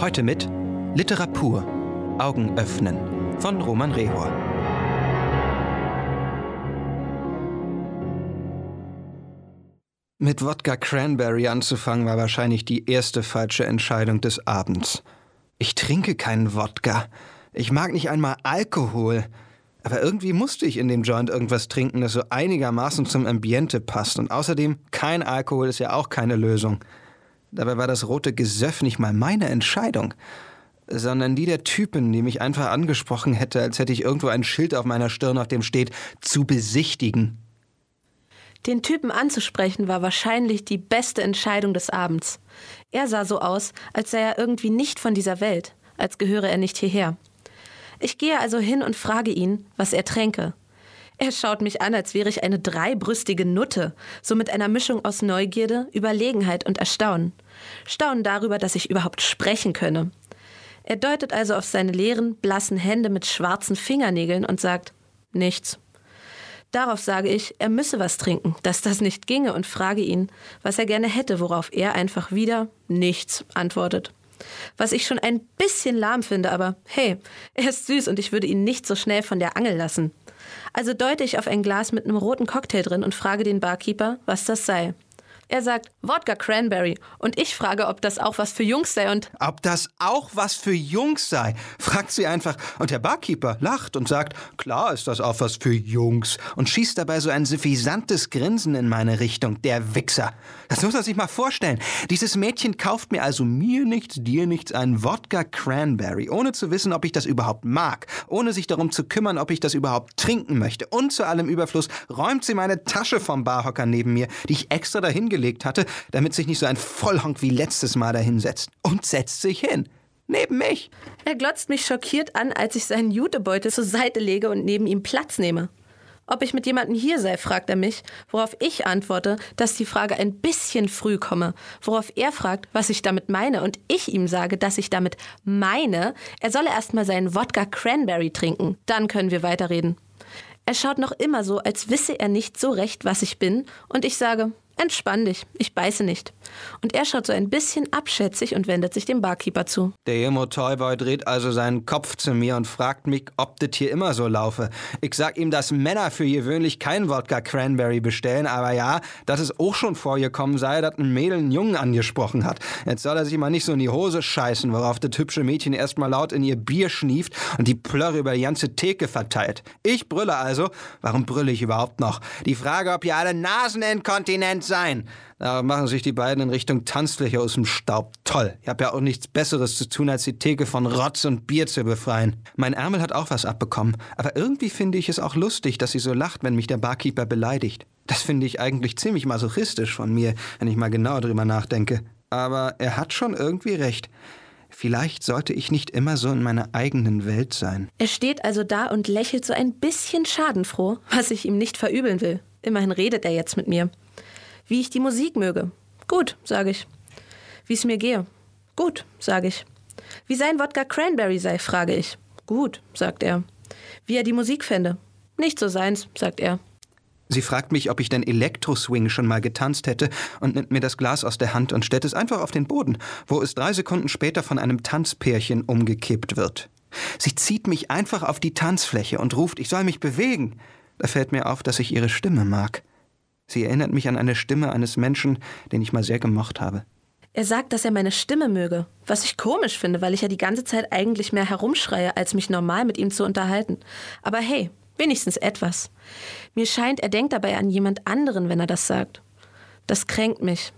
Heute mit Literatur. Augen öffnen von Roman Rehor. Mit Wodka Cranberry anzufangen war wahrscheinlich die erste falsche Entscheidung des Abends. Ich trinke keinen Wodka. Ich mag nicht einmal Alkohol. Aber irgendwie musste ich in dem Joint irgendwas trinken, das so einigermaßen zum Ambiente passt. Und außerdem, kein Alkohol ist ja auch keine Lösung. Dabei war das rote Gesöff nicht mal meine Entscheidung, sondern die der Typen, die mich einfach angesprochen hätte, als hätte ich irgendwo ein Schild auf meiner Stirn, auf dem steht, zu besichtigen. Den Typen anzusprechen war wahrscheinlich die beste Entscheidung des Abends. Er sah so aus, als sei er irgendwie nicht von dieser Welt, als gehöre er nicht hierher. Ich gehe also hin und frage ihn, was er tränke. Er schaut mich an, als wäre ich eine dreibrüstige Nutte, so mit einer Mischung aus Neugierde, Überlegenheit und Erstaunen. Staunen darüber, dass ich überhaupt sprechen könne. Er deutet also auf seine leeren, blassen Hände mit schwarzen Fingernägeln und sagt nichts. Darauf sage ich, er müsse was trinken, dass das nicht ginge und frage ihn, was er gerne hätte, worauf er einfach wieder nichts antwortet. Was ich schon ein bisschen lahm finde, aber hey, er ist süß und ich würde ihn nicht so schnell von der Angel lassen. Also deute ich auf ein Glas mit einem roten Cocktail drin und frage den Barkeeper, was das sei. Er sagt Wodka Cranberry. Und ich frage, ob das auch was für Jungs sei und ob das auch was für Jungs sei, fragt sie einfach. Und der Barkeeper lacht und sagt, klar ist das auch was für Jungs. Und schießt dabei so ein suffisantes Grinsen in meine Richtung, der Wichser. Das muss man sich mal vorstellen. Dieses Mädchen kauft mir also mir nichts, dir nichts einen Wodka Cranberry, ohne zu wissen, ob ich das überhaupt mag, ohne sich darum zu kümmern, ob ich das überhaupt trinken möchte. Und zu allem Überfluss räumt sie meine Tasche vom Barhocker neben mir, die ich extra dahin gelegt hatte, damit sich nicht so ein Vollhonk wie letztes Mal dahinsetzt. Und setzt sich hin. Neben mich. Er glotzt mich schockiert an, als ich seinen Jutebeutel zur Seite lege und neben ihm Platz nehme. Ob ich mit jemandem hier sei, fragt er mich, worauf ich antworte, dass die Frage ein bisschen früh komme, worauf er fragt, was ich damit meine und ich ihm sage, dass ich damit meine, er solle erstmal seinen Wodka Cranberry trinken, dann können wir weiterreden. Er schaut noch immer so, als wisse er nicht so recht, was ich bin, und ich sage, Entspann dich, ich beiße nicht. Und er schaut so ein bisschen abschätzig und wendet sich dem Barkeeper zu. Der Emo Toyboy dreht also seinen Kopf zu mir und fragt mich, ob das hier immer so laufe. Ich sag ihm, dass Männer für gewöhnlich kein Wodka Cranberry bestellen, aber ja, dass es auch schon vorgekommen sei, dass ein Mädel einen Jungen angesprochen hat. Jetzt soll er sich mal nicht so in die Hose scheißen, worauf das hübsche Mädchen erstmal laut in ihr Bier schnieft und die Plörre über die ganze Theke verteilt. Ich brülle also, warum brülle ich überhaupt noch? Die Frage, ob ihr alle Naseninkontinent sein. Da machen sich die beiden in Richtung Tanzfläche aus dem Staub. Toll. Ich habe ja auch nichts Besseres zu tun, als die Theke von Rotz und Bier zu befreien. Mein Ärmel hat auch was abbekommen. Aber irgendwie finde ich es auch lustig, dass sie so lacht, wenn mich der Barkeeper beleidigt. Das finde ich eigentlich ziemlich masochistisch von mir, wenn ich mal genauer drüber nachdenke. Aber er hat schon irgendwie recht. Vielleicht sollte ich nicht immer so in meiner eigenen Welt sein. Er steht also da und lächelt so ein bisschen schadenfroh, was ich ihm nicht verübeln will. Immerhin redet er jetzt mit mir. Wie ich die Musik möge. Gut, sage ich. Wie es mir gehe. Gut, sage ich. Wie sein Wodka Cranberry sei, frage ich. Gut, sagt er. Wie er die Musik fände. Nicht so seins, sagt er. Sie fragt mich, ob ich denn Elektroswing schon mal getanzt hätte und nimmt mir das Glas aus der Hand und stellt es einfach auf den Boden, wo es drei Sekunden später von einem Tanzpärchen umgekippt wird. Sie zieht mich einfach auf die Tanzfläche und ruft, ich soll mich bewegen. Da fällt mir auf, dass ich ihre Stimme mag. Sie erinnert mich an eine Stimme eines Menschen, den ich mal sehr gemocht habe. Er sagt, dass er meine Stimme möge, was ich komisch finde, weil ich ja die ganze Zeit eigentlich mehr herumschreie, als mich normal mit ihm zu unterhalten. Aber hey, wenigstens etwas. Mir scheint, er denkt dabei an jemand anderen, wenn er das sagt. Das kränkt mich.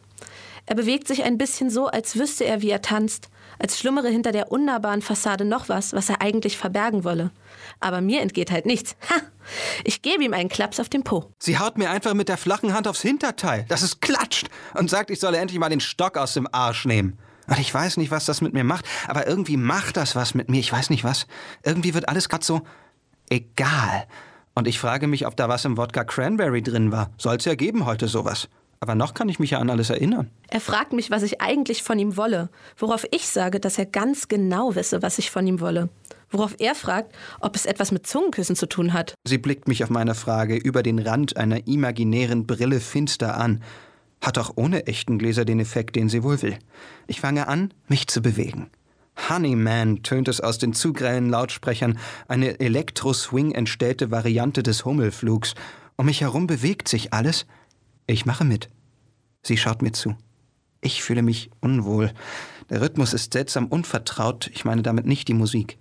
Er bewegt sich ein bisschen so, als wüsste er, wie er tanzt, als schlummere hinter der unnahbaren Fassade noch was, was er eigentlich verbergen wolle. Aber mir entgeht halt nichts. Ha! Ich gebe ihm einen Klaps auf den Po. Sie haut mir einfach mit der flachen Hand aufs Hinterteil, dass es klatscht, und sagt, ich solle endlich mal den Stock aus dem Arsch nehmen. Und ich weiß nicht, was das mit mir macht, aber irgendwie macht das was mit mir. Ich weiß nicht was. Irgendwie wird alles gerade so egal. Und ich frage mich, ob da was im Wodka Cranberry drin war. Soll's ja geben heute sowas. Aber noch kann ich mich ja an alles erinnern. Er fragt mich, was ich eigentlich von ihm wolle, worauf ich sage, dass er ganz genau wisse, was ich von ihm wolle. Worauf er fragt, ob es etwas mit Zungenküssen zu tun hat. Sie blickt mich auf meine Frage über den Rand einer imaginären Brille finster an. Hat auch ohne echten Gläser den Effekt, den sie wohl will. Ich fange an, mich zu bewegen. Honeyman tönt es aus den zu grellen Lautsprechern, eine Elektro-Swing entstellte Variante des Hummelflugs. Um mich herum bewegt sich alles. Ich mache mit. Sie schaut mir zu. Ich fühle mich unwohl. Der Rhythmus ist seltsam unvertraut, ich meine damit nicht die Musik.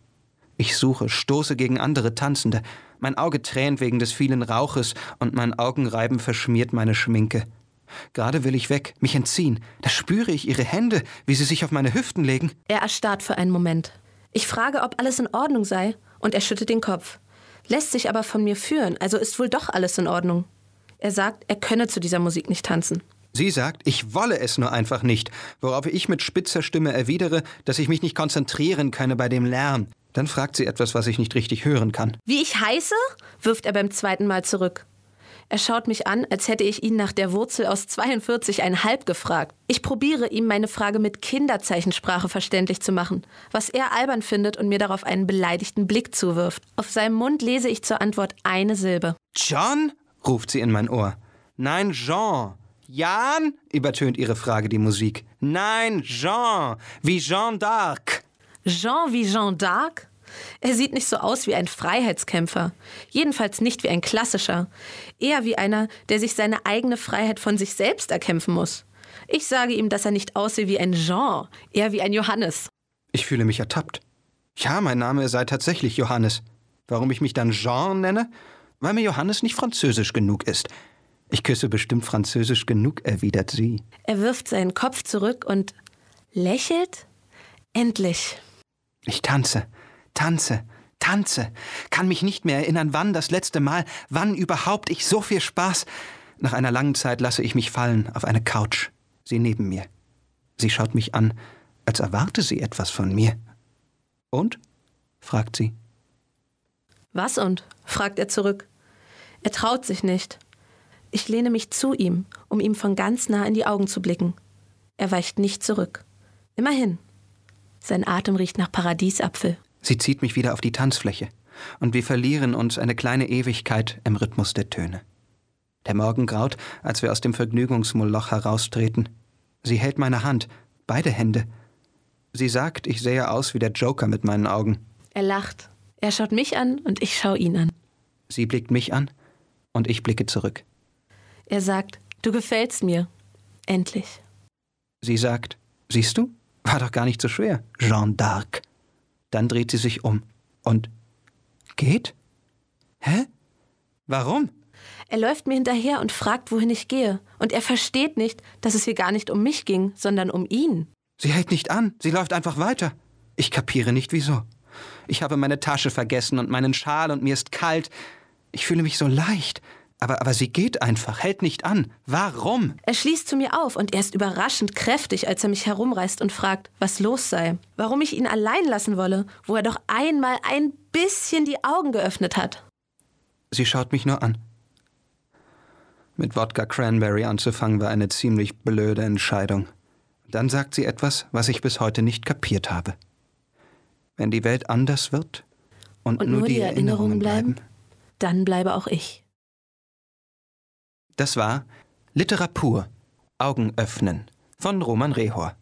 Ich suche, stoße gegen andere Tanzende. Mein Auge tränt wegen des vielen Rauches und mein Augenreiben verschmiert meine Schminke. Gerade will ich weg, mich entziehen. Da spüre ich ihre Hände, wie sie sich auf meine Hüften legen. Er erstarrt für einen Moment. Ich frage, ob alles in Ordnung sei, und er schüttet den Kopf. Lässt sich aber von mir führen, also ist wohl doch alles in Ordnung. Er sagt, er könne zu dieser Musik nicht tanzen. Sie sagt, ich wolle es nur einfach nicht, worauf ich mit spitzer Stimme erwidere, dass ich mich nicht konzentrieren könne bei dem Lärm. Dann fragt sie etwas, was ich nicht richtig hören kann. Wie ich heiße? wirft er beim zweiten Mal zurück. Er schaut mich an, als hätte ich ihn nach der Wurzel aus 42,5 gefragt. Ich probiere ihm meine Frage mit Kinderzeichensprache verständlich zu machen, was er albern findet und mir darauf einen beleidigten Blick zuwirft. Auf seinem Mund lese ich zur Antwort eine Silbe. John? Ruft sie in mein Ohr. Nein, Jean. Jan? übertönt ihre Frage die Musik. Nein, Jean. Wie Jean d'Arc. Jean wie Jean d'Arc? Er sieht nicht so aus wie ein Freiheitskämpfer, jedenfalls nicht wie ein klassischer, eher wie einer, der sich seine eigene Freiheit von sich selbst erkämpfen muss. Ich sage ihm, dass er nicht aussehe wie ein Jean, eher wie ein Johannes. Ich fühle mich ertappt. Ja, mein Name sei tatsächlich Johannes. Warum ich mich dann Jean nenne? Weil mir Johannes nicht französisch genug ist. Ich küsse bestimmt französisch genug, erwidert sie. Er wirft seinen Kopf zurück und lächelt. Endlich. Ich tanze tanze, tanze, kann mich nicht mehr erinnern, wann das letzte Mal, wann überhaupt ich so viel Spaß. Nach einer langen Zeit lasse ich mich fallen auf eine Couch, sie neben mir. Sie schaut mich an, als erwarte sie etwas von mir. Und? fragt sie. Was und? fragt er zurück. Er traut sich nicht. Ich lehne mich zu ihm, um ihm von ganz nah in die Augen zu blicken. Er weicht nicht zurück. Immerhin. Sein Atem riecht nach Paradiesapfel. Sie zieht mich wieder auf die Tanzfläche, und wir verlieren uns eine kleine Ewigkeit im Rhythmus der Töne. Der Morgen graut, als wir aus dem Vergnügungsmoloch heraustreten. Sie hält meine Hand, beide Hände. Sie sagt, ich sähe aus wie der Joker mit meinen Augen. Er lacht. Er schaut mich an und ich schaue ihn an. Sie blickt mich an und ich blicke zurück. Er sagt, du gefällst mir. Endlich. Sie sagt, siehst du? War doch gar nicht so schwer, Jeanne d'Arc. Dann dreht sie sich um und geht? Hä? Warum? Er läuft mir hinterher und fragt, wohin ich gehe. Und er versteht nicht, dass es hier gar nicht um mich ging, sondern um ihn. Sie hält nicht an, sie läuft einfach weiter. Ich kapiere nicht wieso. Ich habe meine Tasche vergessen und meinen Schal und mir ist kalt. Ich fühle mich so leicht. Aber, aber sie geht einfach, hält nicht an. Warum? Er schließt zu mir auf und er ist überraschend kräftig, als er mich herumreißt und fragt, was los sei. Warum ich ihn allein lassen wolle, wo er doch einmal ein bisschen die Augen geöffnet hat. Sie schaut mich nur an. Mit Wodka Cranberry anzufangen war eine ziemlich blöde Entscheidung. Dann sagt sie etwas, was ich bis heute nicht kapiert habe. Wenn die Welt anders wird und, und nur, nur, die, die Erinnerungen, Erinnerungen bleiben, dann bleibe auch ich. Das war Literatur Augen öffnen von Roman Rehor.